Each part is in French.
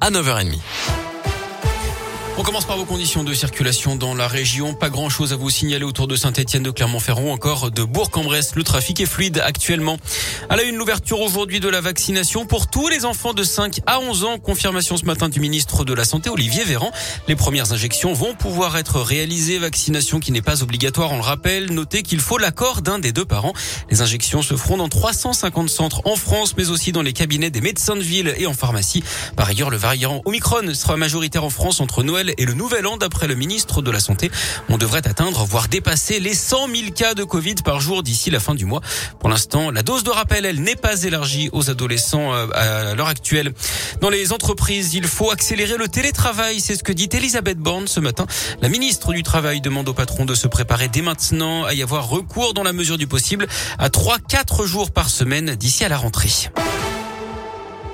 à 9h30. On commence par vos conditions de circulation dans la région. Pas grand chose à vous signaler autour de Saint-Etienne, de Clermont-Ferrand, encore de Bourg-en-Bresse. Le trafic est fluide actuellement. À la une, l'ouverture aujourd'hui de la vaccination pour tous les enfants de 5 à 11 ans. Confirmation ce matin du ministre de la Santé, Olivier Véran. Les premières injections vont pouvoir être réalisées. Vaccination qui n'est pas obligatoire, on le rappelle. Notez qu'il faut l'accord d'un des deux parents. Les injections se feront dans 350 centres en France, mais aussi dans les cabinets des médecins de ville et en pharmacie. Par ailleurs, le variant Omicron sera majoritaire en France entre Noël et le Nouvel An, d'après le ministre de la Santé. On devrait atteindre, voire dépasser les 100 000 cas de Covid par jour d'ici la fin du mois. Pour l'instant, la dose de rappel, elle n'est pas élargie aux adolescents euh, à l'heure actuelle. Dans les entreprises, il faut accélérer le télétravail. C'est ce que dit Elisabeth Borne ce matin. La ministre du Travail demande au patron de se préparer dès maintenant à y avoir recours dans la mesure du possible à 3-4 jours par semaine d'ici à la rentrée.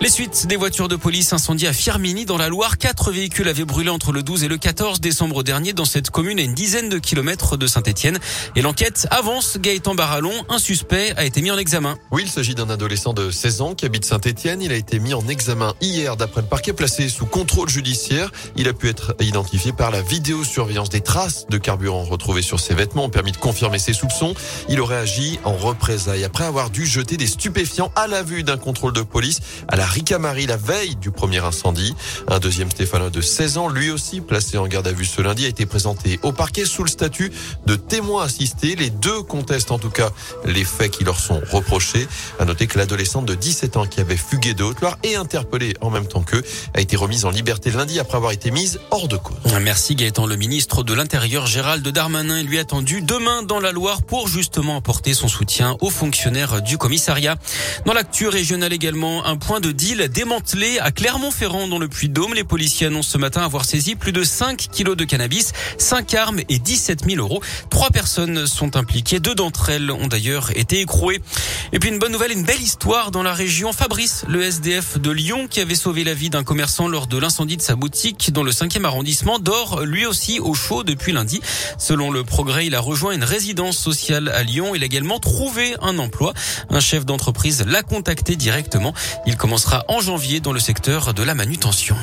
Les suites des voitures de police incendiées à Firmini dans la Loire. Quatre véhicules avaient brûlé entre le 12 et le 14 décembre dernier dans cette commune à une dizaine de kilomètres de Saint-Etienne. Et l'enquête avance. Gaëtan Barallon, un suspect, a été mis en examen. Oui, il s'agit d'un adolescent de 16 ans qui habite Saint-Etienne. Il a été mis en examen hier d'après le parquet placé sous contrôle judiciaire. Il a pu être identifié par la vidéosurveillance des traces de carburant retrouvées sur ses vêtements ont permis de confirmer ses soupçons. Il aurait agi en représailles après avoir dû jeter des stupéfiants à la vue d'un contrôle de police à la Ricamari la veille du premier incendie. Un deuxième Stéphanois de 16 ans, lui aussi placé en garde à vue ce lundi, a été présenté au parquet sous le statut de témoin assisté. Les deux contestent en tout cas les faits qui leur sont reprochés. À noter que l'adolescente de 17 ans qui avait fugué de Haute-Loire et interpellé en même temps qu'eux a été remise en liberté lundi après avoir été mise hors de cause. Merci Gaëtan. Le ministre de l'Intérieur Gérald Darmanin lui attendu demain dans la Loire pour justement apporter son soutien aux fonctionnaires du commissariat. Dans l'actu régionale également, un point de deal démantelé à Clermont-Ferrand dans le Puy-de-Dôme. Les policiers annoncent ce matin avoir saisi plus de 5 kilos de cannabis, 5 armes et 17 000 euros. Trois personnes sont impliquées. Deux d'entre elles ont d'ailleurs été écrouées. Et puis une bonne nouvelle, une belle histoire dans la région. Fabrice, le SDF de Lyon, qui avait sauvé la vie d'un commerçant lors de l'incendie de sa boutique dans le 5e arrondissement, dort lui aussi au chaud depuis lundi. Selon le progrès, il a rejoint une résidence sociale à Lyon. Il a également trouvé un emploi. Un chef d'entreprise l'a contacté directement. Il commencera en janvier dans le secteur de la manutention.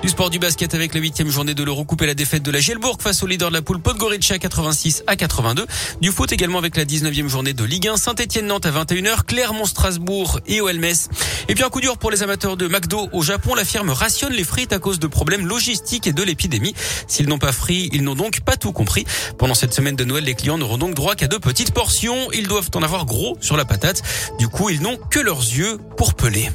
Du sport du basket avec la huitième journée de l'Euro et la défaite de la Gelbourg face au leader de la poule Podgorica 86 à 82. Du foot également avec la 19e journée de Ligue 1 Saint-Etienne-Nantes à 21h, Clermont-Strasbourg et OL-Metz. Et puis un coup dur pour les amateurs de McDo au Japon. La firme rationne les frites à cause de problèmes logistiques et de l'épidémie. S'ils n'ont pas frit, ils n'ont donc pas tout compris. Pendant cette semaine de Noël, les clients n'auront donc droit qu'à deux petites portions. Ils doivent en avoir gros sur la patate. Du coup, ils n'ont que leurs yeux pour peler.